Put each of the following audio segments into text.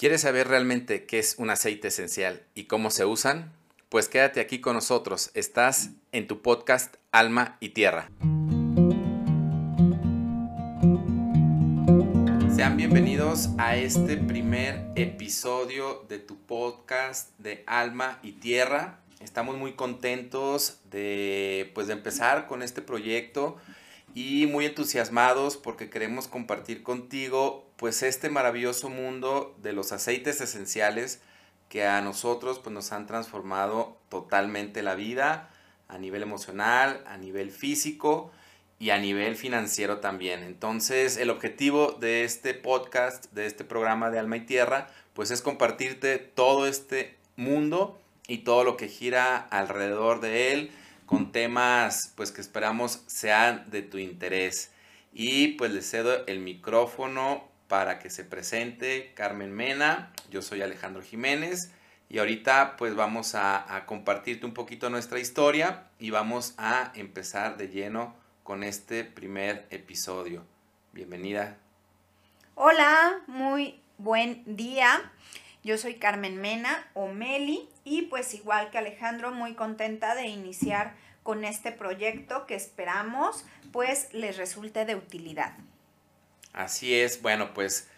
¿Quieres saber realmente qué es un aceite esencial y cómo se usan? Pues quédate aquí con nosotros. Estás en tu podcast Alma y Tierra. Sean bienvenidos a este primer episodio de tu podcast de Alma y Tierra. Estamos muy contentos de pues de empezar con este proyecto y muy entusiasmados porque queremos compartir contigo pues este maravilloso mundo de los aceites esenciales que a nosotros pues nos han transformado totalmente la vida a nivel emocional, a nivel físico y a nivel financiero también. Entonces, el objetivo de este podcast, de este programa de Alma y Tierra, pues es compartirte todo este mundo y todo lo que gira alrededor de él con temas pues que esperamos sean de tu interés. Y pues le cedo el micrófono para que se presente Carmen Mena. Yo soy Alejandro Jiménez y ahorita pues vamos a, compartirte un poquito nuestra historia y vamos a empezar de lleno con este primer episodio. Bienvenida. Hola, muy buen día. Yo soy Carmen Mena o Meli y pues igual que Alejandro muy contenta de iniciar con este proyecto que esperamos pues les resulte de utilidad. Así es, bueno, pues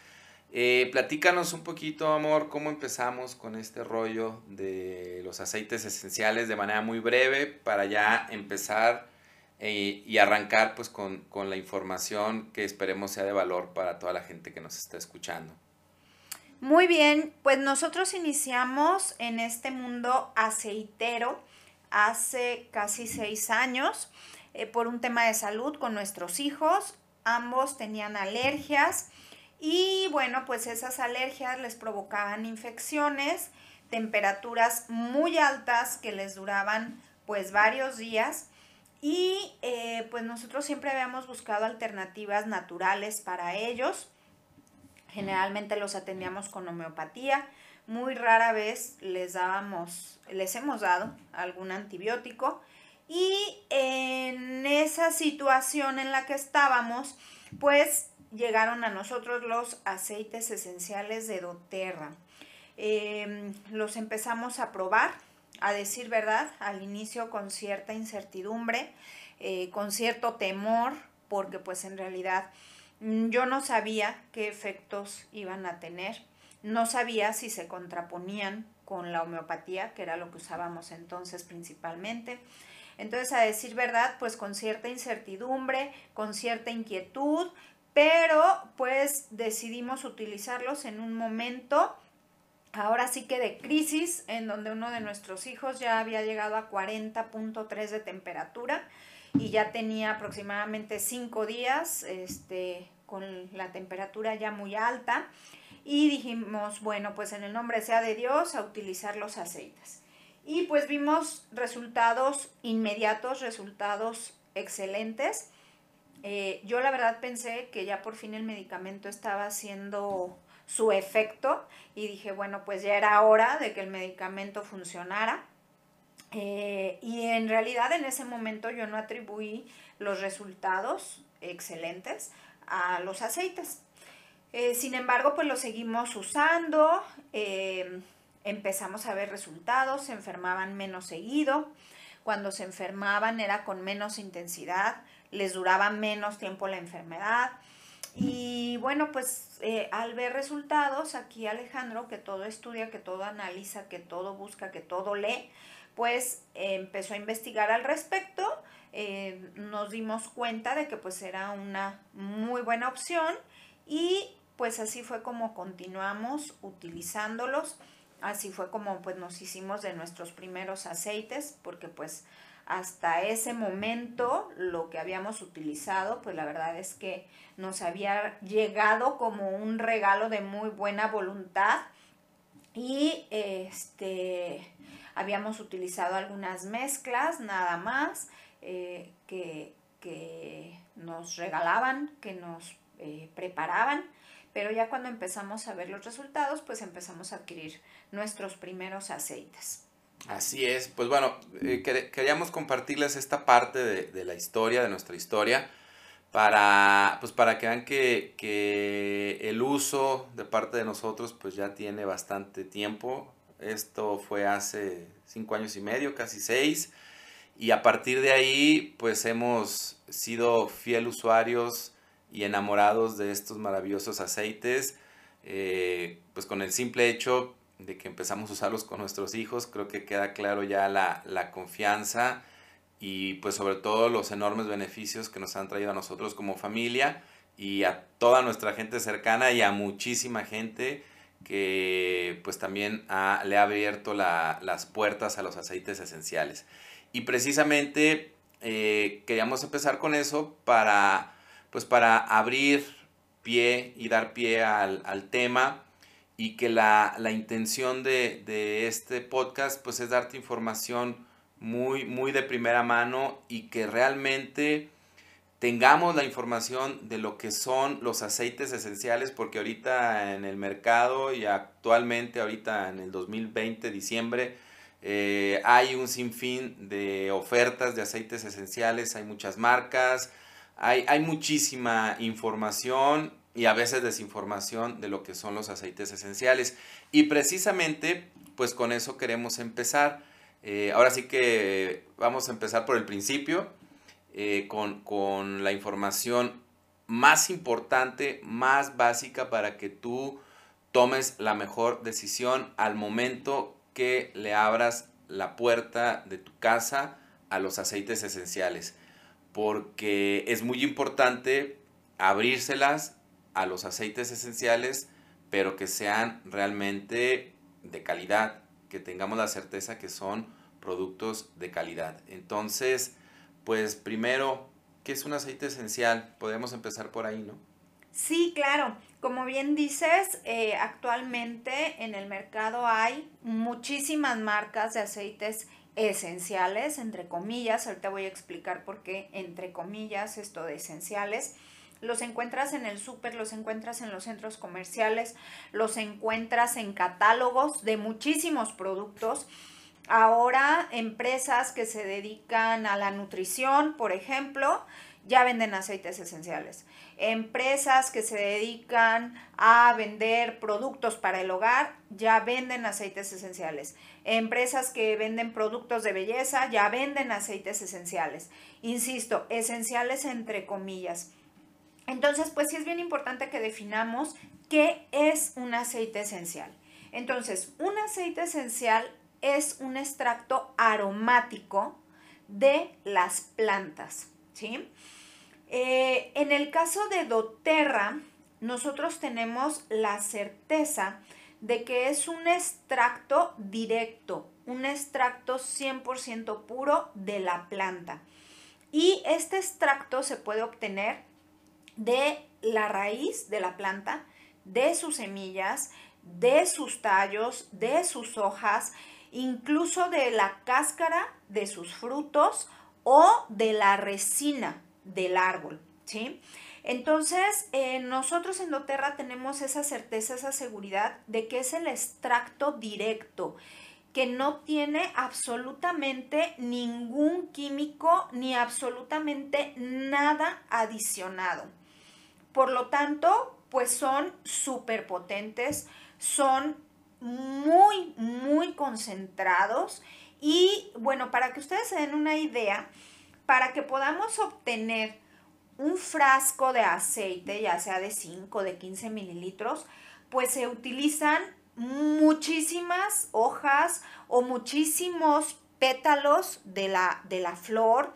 eh, platícanos un poquito, amor, cómo empezamos con este rollo de los aceites esenciales de manera muy breve para ya empezar eh, y arrancar pues con, con la información que esperemos sea de valor para toda la gente que nos está escuchando. Muy bien, pues nosotros iniciamos en este mundo aceitero hace casi seis años eh, por un tema de salud con nuestros hijos ambos tenían alergias y bueno, pues esas alergias les provocaban infecciones, temperaturas muy altas que les duraban pues varios días y eh, pues nosotros siempre habíamos buscado alternativas naturales para ellos. Generalmente los atendíamos con homeopatía, muy rara vez les dábamos, les hemos dado algún antibiótico y en esa situación en la que estábamos, pues llegaron a nosotros los aceites esenciales de doTERRA. Em, los empezamos a probar, a decir verdad, al inicio con cierta incertidumbre, eh, con cierto temor, porque pues en realidad yo no sabía qué efectos iban a tener, no sabía si se contraponían con la homeopatía, que era lo que usábamos entonces principalmente. Entonces, a decir verdad, pues con cierta incertidumbre, con cierta inquietud, pero pues decidimos utilizarlos en un momento, ahora sí que de crisis, en donde uno de nuestros hijos ya había llegado a 40.3 de temperatura y ya tenía aproximadamente 5 días este, con la temperatura ya muy alta. Y dijimos, bueno, pues en el nombre sea de Dios, a utilizar los aceites. Y pues vimos resultados inmediatos, resultados excelentes. Eh, yo la verdad pensé que ya por fin el medicamento estaba haciendo su efecto y dije, bueno, pues ya era hora de que el medicamento funcionara. Eh, y en realidad en ese momento yo no atribuí los resultados excelentes a los aceites. Eh, sin embargo, pues lo seguimos usando empezamos a ver resultados, se enfermaban menos seguido, cuando se enfermaban era con menos intensidad, les duraba menos tiempo la enfermedad. Y bueno, pues eh, al ver resultados, aquí Alejandro, que todo estudia, que todo analiza, que todo busca, que todo lee, pues empezó a investigar al respecto, eh, nos dimos cuenta de que pues era una muy buena opción y pues así fue como continuamos utilizándolos Así fue como pues nos hicimos de nuestros primeros aceites, porque pues hasta ese momento lo que habíamos utilizado, pues la verdad es que nos había llegado como un regalo de muy buena voluntad y este habíamos utilizado algunas mezclas nada más eh, que, nos regalaban, que nos eh, preparaban pero ya cuando empezamos a ver los resultados, pues empezamos a adquirir nuestros primeros aceites. Así es, pues bueno, eh, queríamos compartirles esta parte de, la historia, de nuestra historia, para, pues para que vean que, que el uso de parte de nosotros pues ya tiene bastante tiempo. Esto fue hace cinco años y medio, casi seis. Y a partir de ahí, pues hemos sido fiel usuarios y enamorados de estos maravillosos aceites. Eh, pues con el simple hecho de que empezamos a usarlos con nuestros hijos, creo que queda claro ya la, la confianza y pues sobre todo los enormes beneficios que nos han traído a nosotros como familia y a toda nuestra gente cercana y a muchísima gente que pues también le ha abierto las puertas a los aceites esenciales. Y precisamente eh, queríamos empezar con eso para, pues para abrir pie y dar pie al, tema y que la, intención de, de, este podcast pues es darte información muy, muy de primera mano y que realmente tengamos la información de lo que son los aceites esenciales, porque ahorita en el mercado y actualmente, ahorita en el 2020, diciembre, eh, hay un sinfín de ofertas de aceites esenciales, hay muchas marcas, hay, hay muchísima información y a veces desinformación de lo que son los aceites esenciales. Y precisamente, pues con eso queremos empezar. Eh, ahora sí que vamos a empezar por el principio eh, con, la información más importante, más básica para que tú tomes la mejor decisión al momento que le abras la puerta de tu casa a los aceites esenciales. Porque es muy importante abrírselas a los aceites esenciales, pero que sean realmente de calidad, que tengamos la certeza que son productos de calidad. Entonces, pues primero, ¿qué es un aceite esencial? Podemos empezar por ahí, ¿no? Sí, claro. Como bien dices, eh, actualmente en el mercado hay muchísimas marcas de aceites esenciales, entre comillas. Ahorita voy a explicar por qué, entre comillas, esto de esenciales. Los encuentras en el súper, los encuentras en los centros comerciales, los encuentras en catálogos de muchísimos productos. Ahora empresas que se dedican a la nutrición, por ejemplo, ya venden aceites esenciales. Empresas que se dedican a vender productos para el hogar, ya venden aceites esenciales. Empresas que venden productos de belleza, ya venden aceites esenciales. Insisto, esenciales entre comillas. Entonces, pues sí es bien importante que definamos qué es un aceite esencial. Entonces, un aceite esencial es un extracto aromático de las plantas, ¿sí? Eh, en el caso de doTERRA, nosotros tenemos la certeza de que es un extracto directo, un extracto 100% puro de la planta. Y este extracto se puede obtener de la raíz de la planta, de sus semillas, de sus tallos, de sus hojas incluso de la cáscara de sus frutos o de la resina del árbol, ¿sí? Entonces, eh, nosotros en doTERRA tenemos esa certeza, esa seguridad de que es el extracto directo, que no tiene absolutamente ningún químico ni absolutamente nada adicionado. Por lo tanto, pues son súper potentes, son muy, muy concentrados. Y bueno, para que ustedes se den una idea, para que podamos obtener un frasco de aceite, ya sea de 5, de 15 mililitros, pues se utilizan muchísimas hojas o muchísimos pétalos de la, de la flor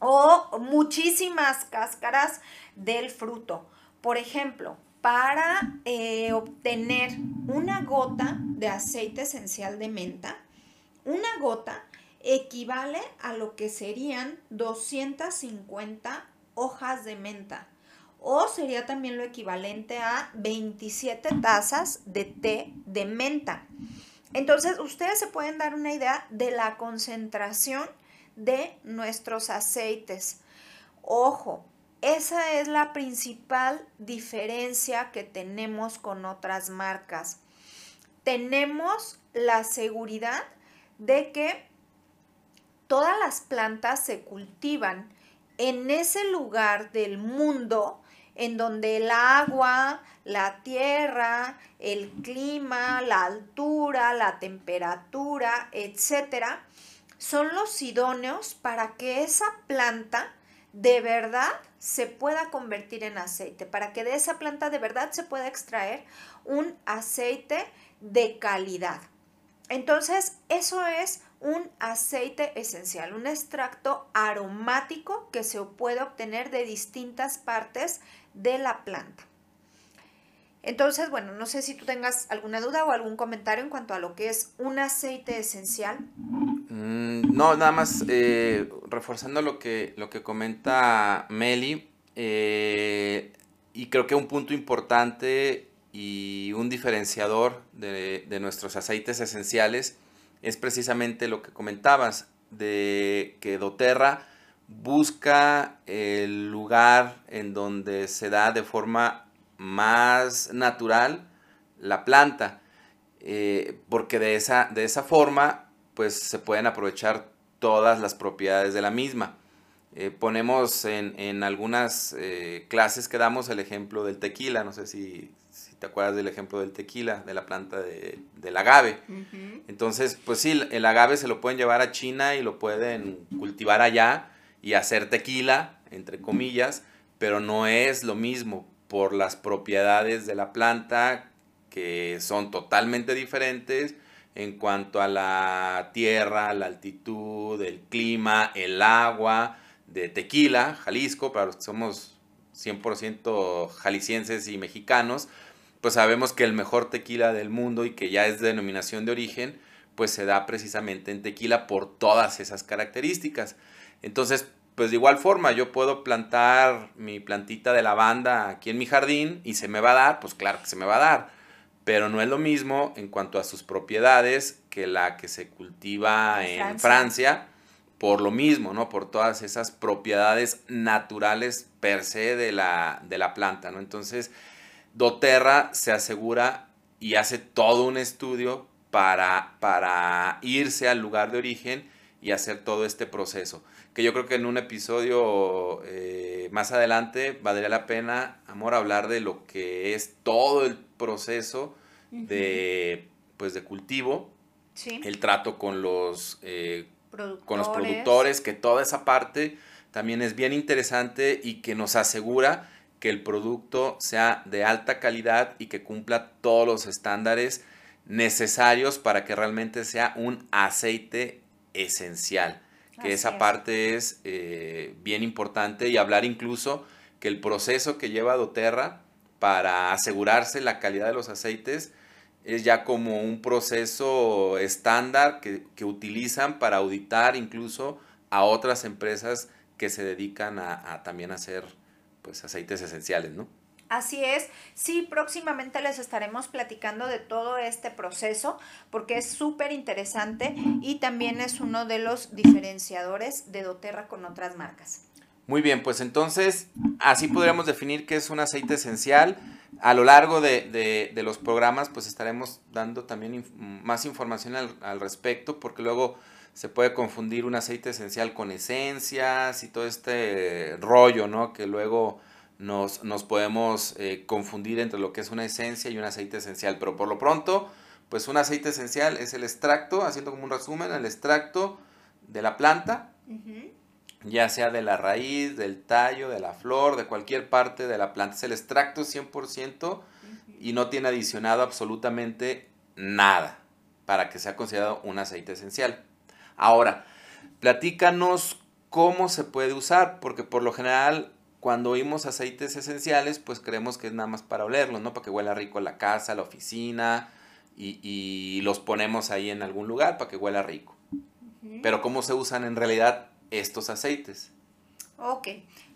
o muchísimas cáscaras del fruto. Por ejemplo, para eh, obtener una gota de aceite esencial de menta, una gota equivale a lo que serían 250 hojas de menta o sería también lo equivalente a 27 tazas de té de menta. Entonces, ustedes se pueden dar una idea de la concentración de nuestros aceites. Ojo, esa es la principal diferencia que tenemos con otras marcas. Tenemos la seguridad de que todas las plantas se cultivan en ese lugar del mundo en donde el agua, la tierra, el clima, la altura, la temperatura, etcétera, son los idóneos para que esa planta de verdad se pueda convertir en aceite, para que de esa planta de verdad se pueda extraer un aceite de calidad. Entonces, eso es un aceite esencial, un extracto aromático que se puede obtener de distintas partes de la planta. Entonces, bueno, no sé si tú tengas alguna duda o algún comentario en cuanto a lo que es un aceite esencial. Mm, no, nada más eh, reforzando lo que, lo que comenta Meli, eh, y creo que un punto importante y un diferenciador de, de nuestros aceites esenciales es precisamente lo que comentabas, de que doTERRA busca el lugar en donde se da de forma más natural la planta, eh, porque de esa, de esa forma pues se pueden aprovechar todas las propiedades de la misma. Eh, ponemos en, algunas eh, clases que damos el ejemplo del tequila, no sé si, te acuerdas del ejemplo del tequila, de la planta de, del agave. Entonces, pues sí, el agave se lo pueden llevar a China y lo pueden cultivar allá y hacer tequila, entre comillas, pero no es lo mismo por las propiedades de la planta que son totalmente diferentes en cuanto a la tierra, la altitud, el clima, el agua de tequila, Jalisco, para los que somos 100% jaliscienses y mexicanos, pues sabemos que el mejor tequila del mundo y que ya es denominación de origen, pues se da precisamente en tequila por todas esas características. Entonces, pues de igual forma, yo puedo plantar mi plantita de lavanda aquí en mi jardín y se me va a dar, pues claro que se me va a dar, pero no es lo mismo en cuanto a sus propiedades que la que se cultiva en, Francia. por lo mismo, ¿no? Por todas esas propiedades naturales per se de la, de la planta, ¿no? Entonces, doTERRA se asegura y hace todo un estudio para, para irse al lugar de origen y hacer todo este proceso. Que yo creo que en un episodio eh, más adelante valdría la pena, amor, hablar de lo que es todo el proceso de, pues, de cultivo, el trato con los, eh, con los productores, que toda esa parte también es bien interesante y que nos asegura que el producto sea de alta calidad y que cumpla todos los estándares necesarios para que realmente sea un aceite esencial. Que esa parte es eh, bien importante y hablar incluso que el proceso que lleva doTERRA para asegurarse la calidad de los aceites es ya como un proceso estándar que, utilizan para auditar incluso a otras empresas que se dedican a, a también hacer pues aceites esenciales, ¿no? Así es, sí, próximamente les estaremos platicando de todo este proceso porque es súper interesante y también es uno de los diferenciadores de doTERRA con otras marcas. Muy bien, pues entonces así podríamos definir qué es un aceite esencial. A lo largo de, los programas pues estaremos dando también más información al, al respecto porque luego se puede confundir un aceite esencial con esencias y todo este rollo, ¿no? Que luego nos, podemos eh, confundir entre lo que es una esencia y un aceite esencial. Pero por lo pronto, pues un aceite esencial es el extracto, haciendo como un resumen, el extracto de la planta, ya sea de la raíz, del tallo, de la flor, de cualquier parte de la planta. Es el extracto 100% y no tiene adicionado absolutamente nada para que sea considerado un aceite esencial. Ahora, platícanos cómo se puede usar, porque por lo general cuando oímos aceites esenciales, pues creemos que es nada más para olerlos, ¿no? Para que huela rico la casa, la oficina, y, los ponemos ahí en algún lugar para que huela rico. Pero ¿cómo se usan en realidad estos aceites? Ok,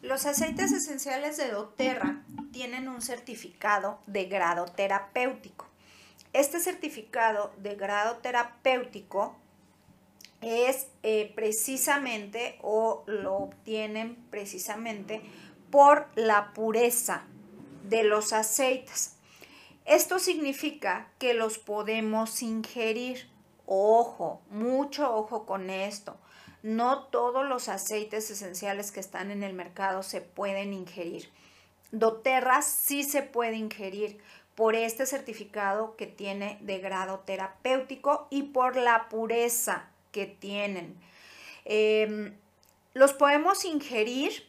los aceites esenciales de doTERRA tienen un certificado de grado terapéutico. Este certificado de grado terapéutico es eh, precisamente o lo obtienen precisamente por la pureza de los aceites. Esto significa que los podemos ingerir. Ojo, mucho ojo con esto. No todos los aceites esenciales que están en el mercado se pueden ingerir. doTERRA sí se puede ingerir por este certificado que tiene de grado terapéutico y por la pureza que tienen. Em, los podemos ingerir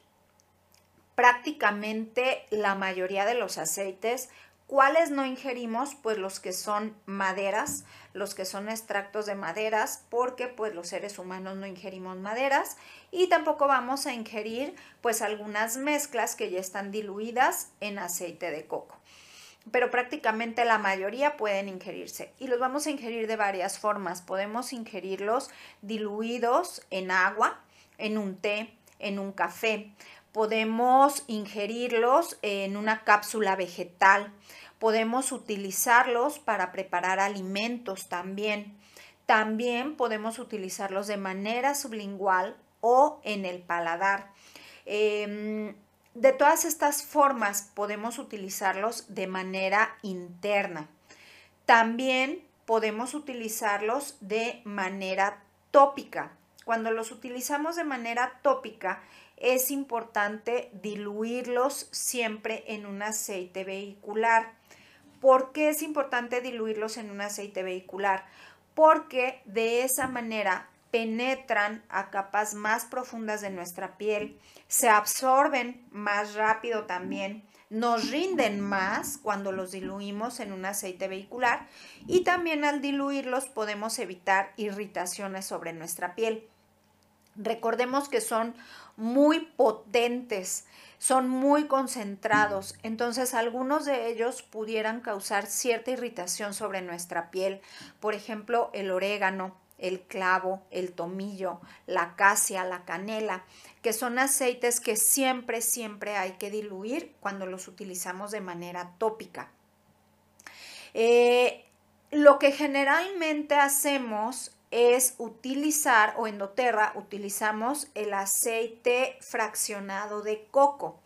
prácticamente la mayoría de los aceites. ¿Cuáles no ingerimos? Pues los que son maderas, los que son extractos de maderas, porque pues los seres humanos no ingerimos maderas y tampoco vamos a ingerir pues algunas mezclas que ya están diluidas en aceite de coco pero prácticamente la mayoría pueden ingerirse y los vamos a ingerir de varias formas. Podemos ingerirlos diluidos en agua, en un té, en un café. Podemos ingerirlos en una cápsula vegetal. Podemos utilizarlos para preparar alimentos también. También podemos utilizarlos de manera sublingual o en el paladar. Em, de todas estas formas podemos utilizarlos de manera interna. También podemos utilizarlos de manera tópica. Cuando los utilizamos de manera tópica, es importante diluirlos siempre en un aceite vehicular. ¿Por qué es importante diluirlos en un aceite vehicular? Porque de esa manera penetran a capas más profundas de nuestra piel, se absorben más rápido también, nos rinden más cuando los diluimos en un aceite vehicular y también al diluirlos podemos evitar irritaciones sobre nuestra piel. Recordemos que son muy potentes, son muy concentrados, entonces algunos de ellos pudieran causar cierta irritación sobre nuestra piel, por ejemplo el orégano, el clavo, el tomillo, la acacia, la canela, que son aceites que siempre, siempre hay que diluir cuando los utilizamos de manera tópica. Eh, lo que generalmente hacemos es utilizar, o en doTERRA utilizamos el aceite fraccionado de coco.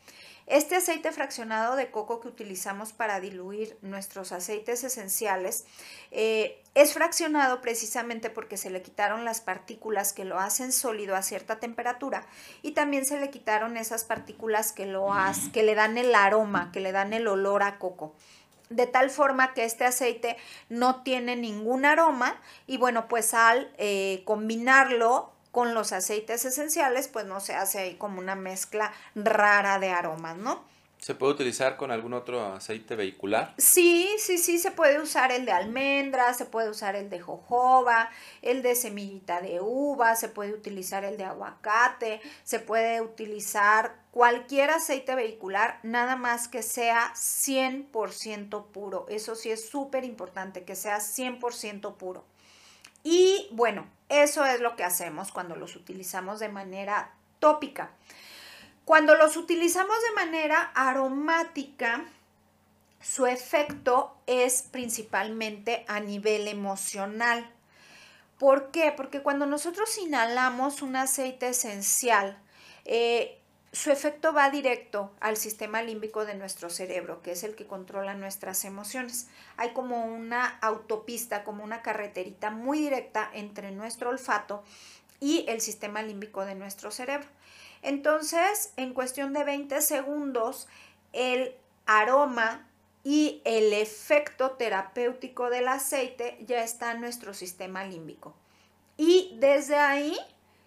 Este aceite fraccionado de coco que utilizamos para diluir nuestros aceites esenciales eh, es fraccionado precisamente porque se le quitaron las partículas que lo hacen sólido a cierta temperatura y también se le quitaron esas partículas que, lo que le dan el aroma, que le dan el olor a coco de tal forma que este aceite no tiene ningún aroma y bueno, pues al eh, combinarlo con los aceites esenciales, pues no se hace ahí como una mezcla rara de aromas, ¿no? ¿Se puede utilizar con algún otro aceite vehicular? Sí, sí, sí, se puede usar el de almendra, se puede usar el de jojoba, el de semillita de uva, se puede utilizar el de aguacate, se puede utilizar cualquier aceite vehicular, nada más que sea 100% puro. Eso sí es súper importante, que sea 100% puro. Y bueno, eso es lo que hacemos cuando los utilizamos de manera tópica. Cuando los utilizamos de manera aromática, su efecto es principalmente a nivel emocional. ¿Por qué? Porque cuando nosotros inhalamos un aceite esencial, eh, su efecto va directo al sistema límbico de nuestro cerebro, que es el que controla nuestras emociones. Hay como una autopista, como una carreterita muy directa entre nuestro olfato y el sistema límbico de nuestro cerebro. Entonces, en cuestión de 20 segundos, el aroma y el efecto terapéutico del aceite ya está en nuestro sistema límbico. Y desde ahí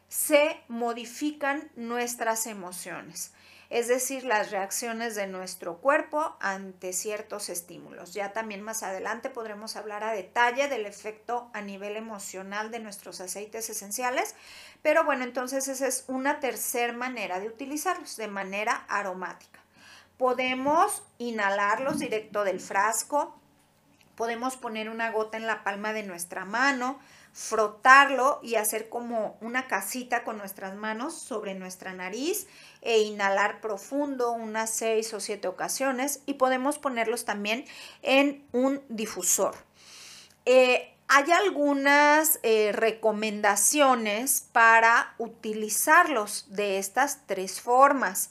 se modifican nuestras emociones, es decir, las reacciones de nuestro cuerpo ante ciertos estímulos. Ya también más adelante podremos hablar a detalle del efecto a nivel emocional de nuestros aceites esenciales, pero bueno, entonces esa es una tercera manera de utilizarlos, de manera aromática. Podemos inhalarlos directo del frasco, podemos poner una gota en la palma de nuestra mano, frotarlo y hacer como una casita con nuestras manos sobre nuestra nariz e inhalar profundo unas seis o siete ocasiones y podemos ponerlos también en un difusor. Eh, hay algunas eh, recomendaciones para utilizarlos de estas tres formas.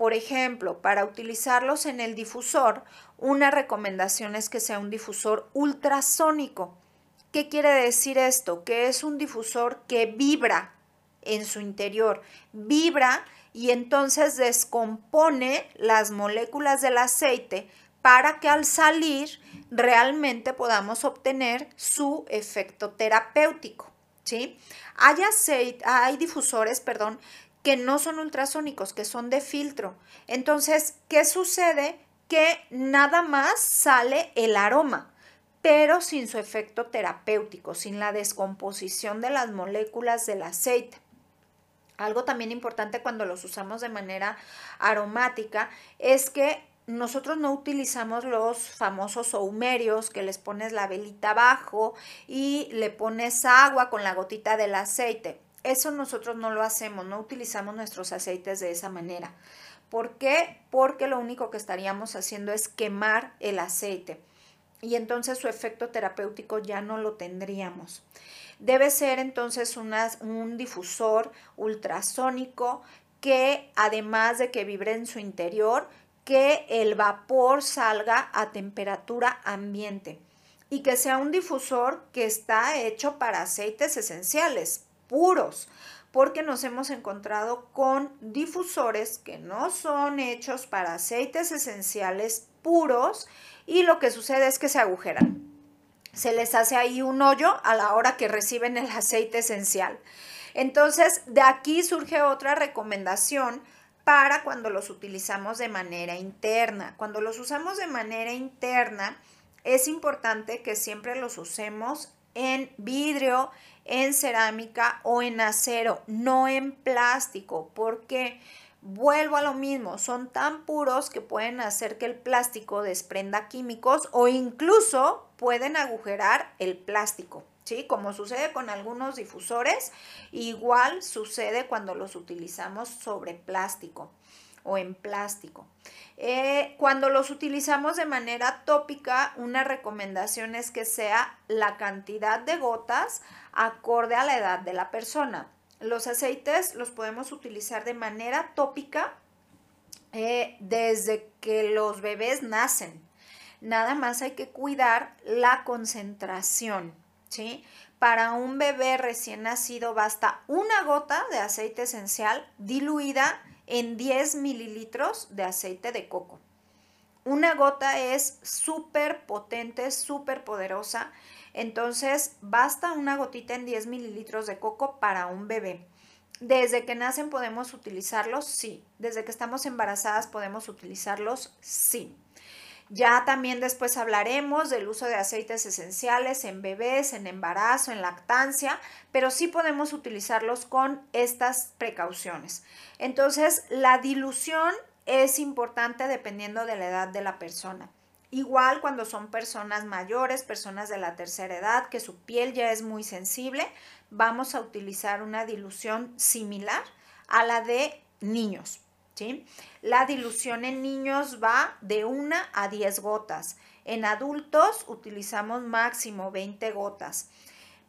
Por ejemplo, para utilizarlos en el difusor, una recomendación es que sea un difusor ultrasónico. ¿Qué quiere decir esto? Que es un difusor que vibra en su interior, vibra y entonces descompone las moléculas del aceite para que al salir realmente podamos obtener su efecto terapéutico. ¿sí? Hay, aceite, hay difusores, perdón, que no son ultrasónicos, que son de filtro. Entonces, ¿qué sucede? Que nada más sale el aroma, pero sin su efecto terapéutico, sin la descomposición de las moléculas del aceite. Algo también importante cuando los usamos de manera aromática es que nosotros no utilizamos los famosos saumerios que les pones la velita abajo y le pones agua con la gotita del aceite. Eso nosotros no lo hacemos, no utilizamos nuestros aceites de esa manera. ¿Por qué? Porque lo único que estaríamos haciendo es quemar el aceite y entonces su efecto terapéutico ya no lo tendríamos. Debe ser entonces un difusor ultrasónico que además de que vibre en su interior, que el vapor salga a temperatura ambiente y que sea un difusor que está hecho para aceites esenciales puros, porque nos hemos encontrado con difusores que no son hechos para aceites esenciales puros y lo que sucede es que se agujeran se les hace ahí un hoyo a la hora que reciben el aceite esencial. Entonces, de aquí surge otra recomendación para cuando los utilizamos de manera interna. Cuando los usamos de manera interna, es importante que siempre los usemos en vidrio, en cerámica o en acero, no en plástico, porque Vuelvo a lo mismo, son tan puros que pueden hacer que el plástico desprenda químicos o incluso pueden agujerar el plástico. ¿Sí? Como sucede con algunos difusores, igual sucede cuando los utilizamos sobre plástico o en plástico. Eh, cuando los utilizamos de manera tópica, una recomendación es que sea la cantidad de gotas acorde a la edad de la persona. Los aceites los podemos utilizar de manera tópica eh, desde que los bebés nacen. Nada más hay que cuidar la concentración, ¿sí? Para un bebé recién nacido basta una gota de aceite esencial diluida en 10 mililitros de aceite de coco. Una gota es súper potente, súper poderosa entonces, basta una gotita en 10 mililitros de coco para un bebé. Desde que nacen podemos utilizarlos, sí. Desde que estamos embarazadas podemos utilizarlos, sí. Ya también después hablaremos del uso de aceites esenciales en bebés, en embarazo, en lactancia, pero sí podemos utilizarlos con estas precauciones. Entonces, la dilución es importante dependiendo de la edad de la persona. Igual cuando son personas mayores, personas de la tercera edad, que su piel ya es muy sensible, vamos a utilizar una dilución similar a la de niños. La dilución en niños va de 1 a 10 gotas. En adultos utilizamos máximo 20 gotas.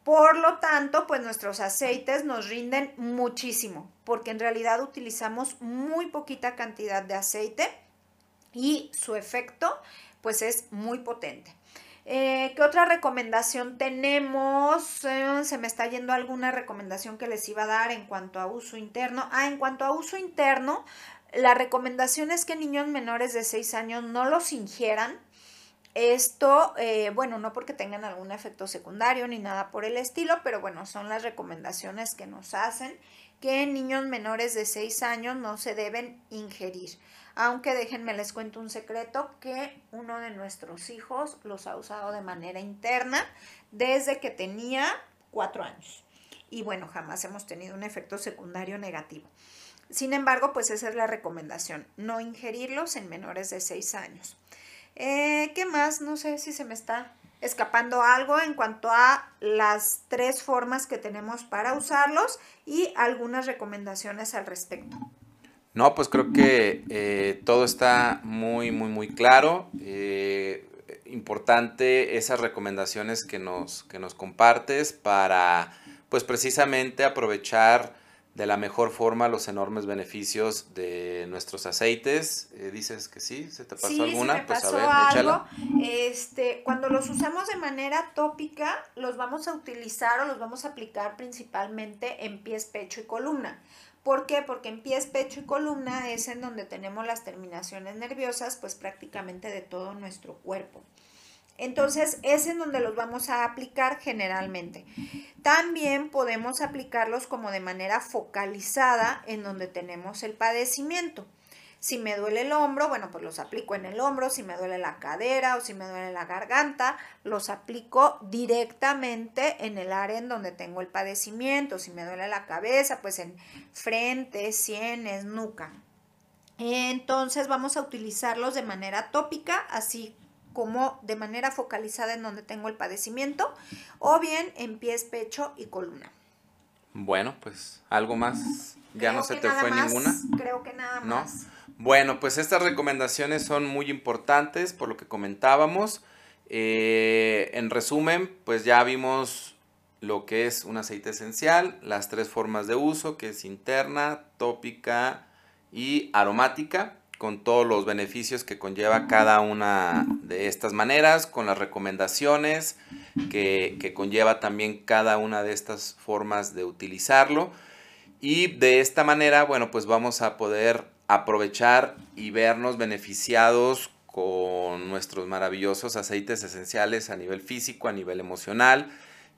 Por lo tanto, pues nuestros aceites nos rinden muchísimo, porque en realidad utilizamos muy poquita cantidad de aceite y su efecto pues es muy potente. Eh, ¿Qué otra recomendación tenemos? Eh, se me está yendo alguna recomendación que les iba a dar en cuanto a uso interno. Ah, en cuanto a uso interno, la recomendación es que niños menores de 6 años no los ingieran. Esto, eh, bueno, no porque tengan algún efecto secundario ni nada por el estilo, pero bueno, son las recomendaciones que nos hacen que niños menores de 6 años no se deben ingerir. Aunque déjenme les cuento un secreto que uno de nuestros hijos los ha usado de manera interna desde que tenía cuatro años. Y bueno, jamás hemos tenido un efecto secundario negativo. Sin embargo, pues esa es la recomendación, no ingerirlos en menores de 6 años. Eh, ¿Qué más? No sé si se me está escapando algo en cuanto a las tres formas que tenemos para usarlos y algunas recomendaciones al respecto. No, pues creo que eh, todo está muy, muy, muy claro. Eh, importante esas recomendaciones que nos, que nos compartes para, pues precisamente aprovechar de la mejor forma los enormes beneficios de nuestros aceites. Eh, dices que sí, ¿se te pasó alguna? me pues a ver, algo. Este, cuando los usamos de manera tópica, los vamos a utilizar o los vamos a aplicar principalmente en pies, pecho y columna. ¿Por qué? Porque en pies, pecho y columna es en donde tenemos las terminaciones nerviosas, pues prácticamente de todo nuestro cuerpo. Entonces es en donde los vamos a aplicar generalmente. También podemos aplicarlos como de manera focalizada en donde tenemos el padecimiento. Si me duele el hombro, bueno, pues los aplico en el hombro. Si me duele la cadera o si me duele la garganta, los aplico directamente en el área en donde tengo el padecimiento. Si me duele la cabeza, pues en frente, sienes, nuca. Entonces vamos a utilizarlos de manera tópica, así como de manera focalizada en donde tengo el padecimiento o bien en pies, pecho y columna. Bueno, pues algo más. Ya no se te fue ninguna. Creo que nada más. Bueno, pues estas recomendaciones son muy importantes por lo que comentábamos. Eh, en resumen, pues ya vimos lo que es un aceite esencial, las tres formas de uso, que es interna, tópica y aromática con todos los beneficios que conlleva cada una de estas maneras, con las recomendaciones que, conlleva también cada una de estas formas de utilizarlo. Y de esta manera, bueno, pues vamos a poder aprovechar y vernos beneficiados con nuestros maravillosos aceites esenciales a nivel físico, a nivel emocional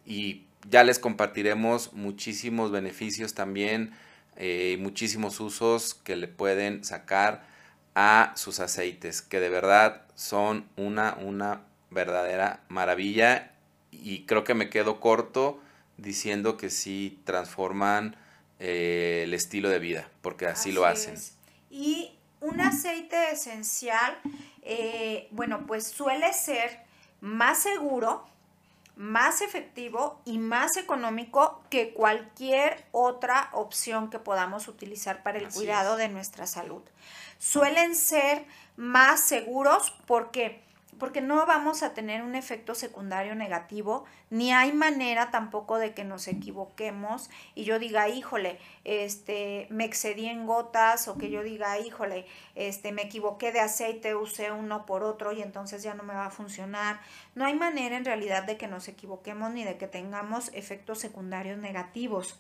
y ya les compartiremos muchísimos beneficios también eh, muchísimos usos que le pueden sacar a sus aceites, que de verdad son una, una verdadera maravilla y creo que me quedo corto diciendo que sí transforman eh, el estilo de vida, porque así, lo hacen. Y un aceite esencial, eh, bueno, pues suele ser más seguro, más efectivo y más económico que cualquier otra opción que podamos utilizar para el cuidado de nuestra salud. Suelen ser más seguros porque porque no vamos a tener un efecto secundario negativo, ni hay manera tampoco de que nos equivoquemos y yo diga, híjole, este, me excedí en gotas o que yo diga, híjole, este, me equivoqué de aceite, usé uno por otro y entonces ya no me va a funcionar. No hay manera en realidad de que nos equivoquemos ni de que tengamos efectos secundarios negativos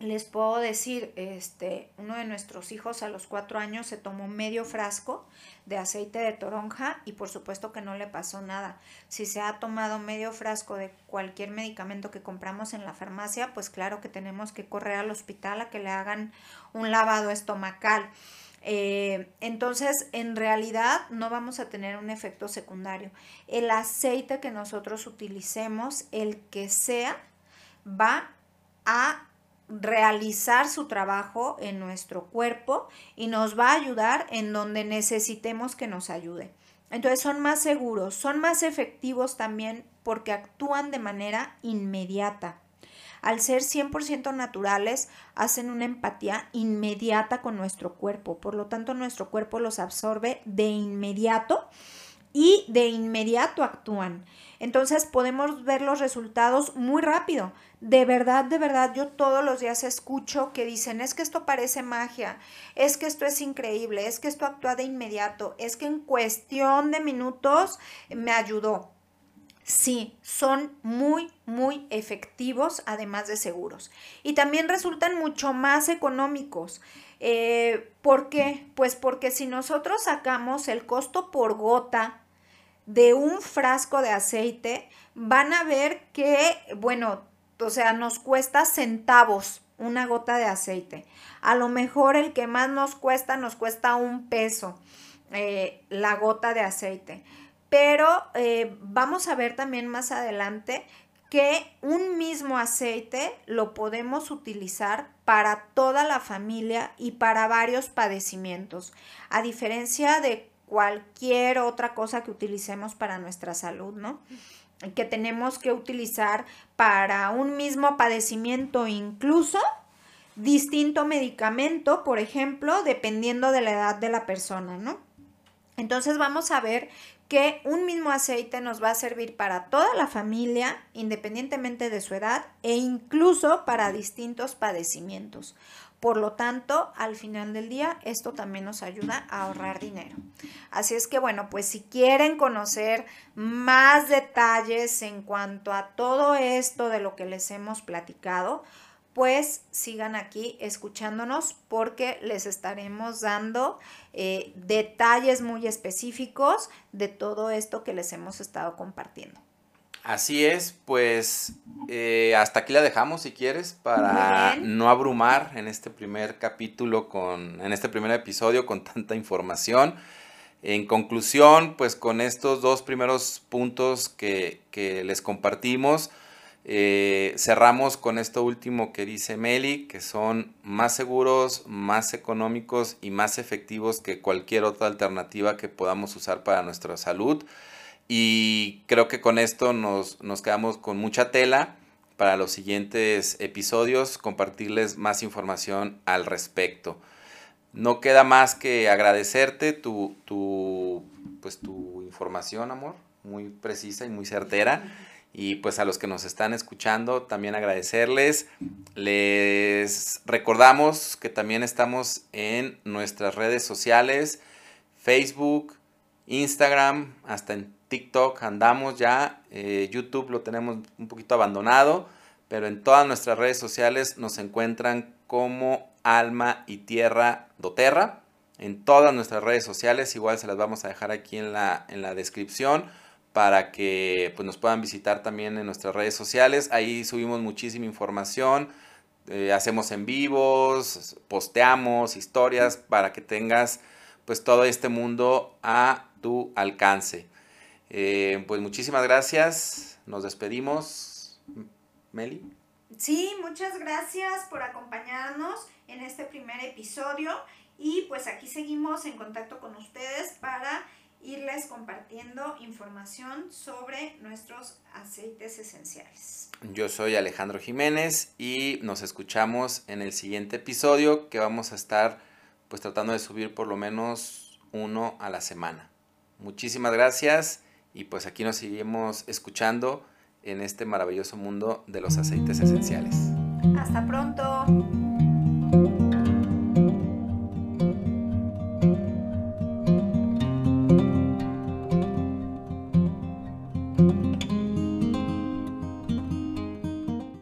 les puedo decir, este, uno de nuestros hijos a los cuatro años se tomó medio frasco de aceite de toronja y por supuesto que no le pasó nada. Si se ha tomado medio frasco de cualquier medicamento que compramos en la farmacia, pues claro que tenemos que correr al hospital a que le hagan un lavado estomacal. Eh, entonces, en realidad no vamos a tener un efecto secundario. El aceite que nosotros utilicemos, el que sea, va a realizar su trabajo en nuestro cuerpo y nos va a ayudar en donde necesitemos que nos ayude. Entonces son más seguros, son más efectivos también porque actúan de manera inmediata. Al ser 100% naturales, hacen una empatía inmediata con nuestro cuerpo. Por lo tanto, nuestro cuerpo los absorbe de inmediato y de inmediato actúan. Entonces podemos ver los resultados muy rápido. De verdad, de verdad, yo todos los días escucho que dicen, es que esto parece magia, es que esto es increíble, es que esto actúa de inmediato, es que en cuestión de minutos me ayudó. Sí, son muy, muy efectivos, además de seguros. Y también resultan mucho más económicos. Eh, ¿Por qué? Pues porque si nosotros sacamos el costo por gota de un frasco de aceite, van a ver que, bueno, o sea, nos cuesta centavos una gota de aceite. A lo mejor el que más nos cuesta, nos cuesta un peso eh, la gota de aceite. Pero eh, vamos a ver también más adelante que un mismo aceite lo podemos utilizar para toda la familia y para varios padecimientos, a diferencia de cualquier otra cosa que utilicemos para nuestra salud, ¿no? Que tenemos que utilizar para un mismo padecimiento, incluso distinto medicamento, por ejemplo, dependiendo de la edad de la persona, ¿no? Entonces vamos a ver que un mismo aceite nos va a servir para toda la familia, independientemente de su edad, e incluso para distintos padecimientos. Por lo tanto, al final del día, esto también nos ayuda a ahorrar dinero. Así es que, bueno, pues si quieren conocer más detalles en cuanto a todo esto de lo que les hemos platicado, pues sigan aquí escuchándonos porque les estaremos dando eh, detalles muy específicos de todo esto que les hemos estado compartiendo. Así es, pues eh, hasta aquí la dejamos si quieres para no abrumar en este primer capítulo con, en este primer episodio con tanta información. En conclusión, pues con estos dos primeros puntos que, que les compartimos, eh, cerramos con esto último que dice Meli, que son más seguros, más económicos y más efectivos que cualquier otra alternativa que podamos usar para nuestra salud. Y creo que con esto nos, nos quedamos con mucha tela para los siguientes episodios, compartirles más información al respecto. No queda más que agradecerte tu, tu, pues, tu información, amor, muy precisa y muy certera. Y pues a los que nos están escuchando, también agradecerles. Les recordamos que también estamos en nuestras redes sociales, Facebook, Instagram, hasta en TikTok andamos ya. Eh, YouTube lo tenemos un poquito abandonado, pero en todas nuestras redes sociales nos encuentran como Alma y Tierra Doterra. En todas nuestras redes sociales, igual se las vamos a dejar aquí en la, en la descripción para que pues, nos puedan visitar también en nuestras redes sociales. Ahí subimos muchísima información, eh, hacemos en vivos, posteamos historias para que tengas pues todo este mundo a tu alcance. Eh, pues muchísimas gracias, nos despedimos. Meli. Sí, muchas gracias por acompañarnos en este primer episodio y pues aquí seguimos en contacto con ustedes para irles compartiendo información sobre nuestros aceites esenciales. Yo soy Alejandro Jiménez y nos escuchamos en el siguiente episodio que vamos a estar pues tratando de subir por lo menos uno a la semana. Muchísimas gracias y pues aquí nos seguimos escuchando en este maravilloso mundo de los aceites esenciales. Hasta pronto.